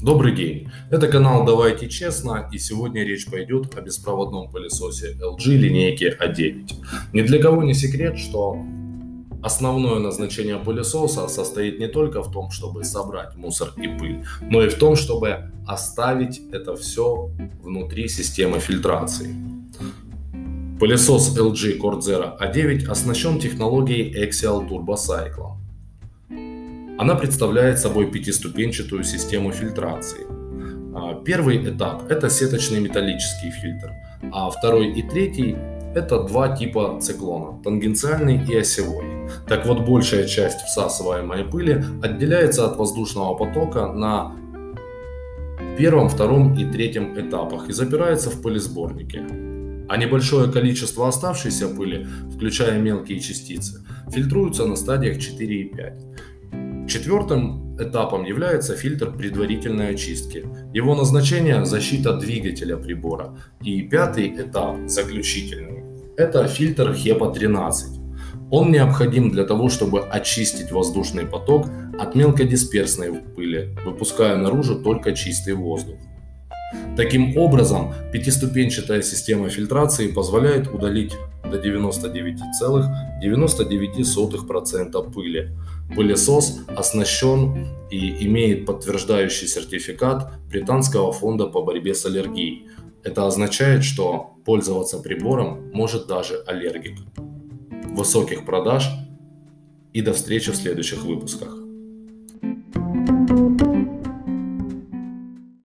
Добрый день, это канал Давайте Честно и сегодня речь пойдет о беспроводном пылесосе LG линейки A9. Ни для кого не секрет, что основное назначение пылесоса состоит не только в том, чтобы собрать мусор и пыль, но и в том, чтобы оставить это все внутри системы фильтрации. Пылесос LG Cordzera A9 оснащен технологией Axial Turbo Cycle. Она представляет собой пятиступенчатую систему фильтрации. А, первый этап – это сеточный металлический фильтр, а второй и третий – это два типа циклона – тангенциальный и осевой. Так вот, большая часть всасываемой пыли отделяется от воздушного потока на первом, втором и третьем этапах и запирается в пылесборнике. А небольшое количество оставшейся пыли, включая мелкие частицы, фильтруются на стадиях 4 и 5. Четвертым этапом является фильтр предварительной очистки. Его назначение – защита двигателя прибора. И пятый этап, заключительный, это фильтр HEPA-13. Он необходим для того, чтобы очистить воздушный поток от мелкодисперсной пыли, выпуская наружу только чистый воздух. Таким образом, пятиступенчатая система фильтрации позволяет удалить до 99,99% пыли. Пылесос оснащен и имеет подтверждающий сертификат Британского фонда по борьбе с аллергией. Это означает, что пользоваться прибором может даже аллергик. Высоких продаж и до встречи в следующих выпусках.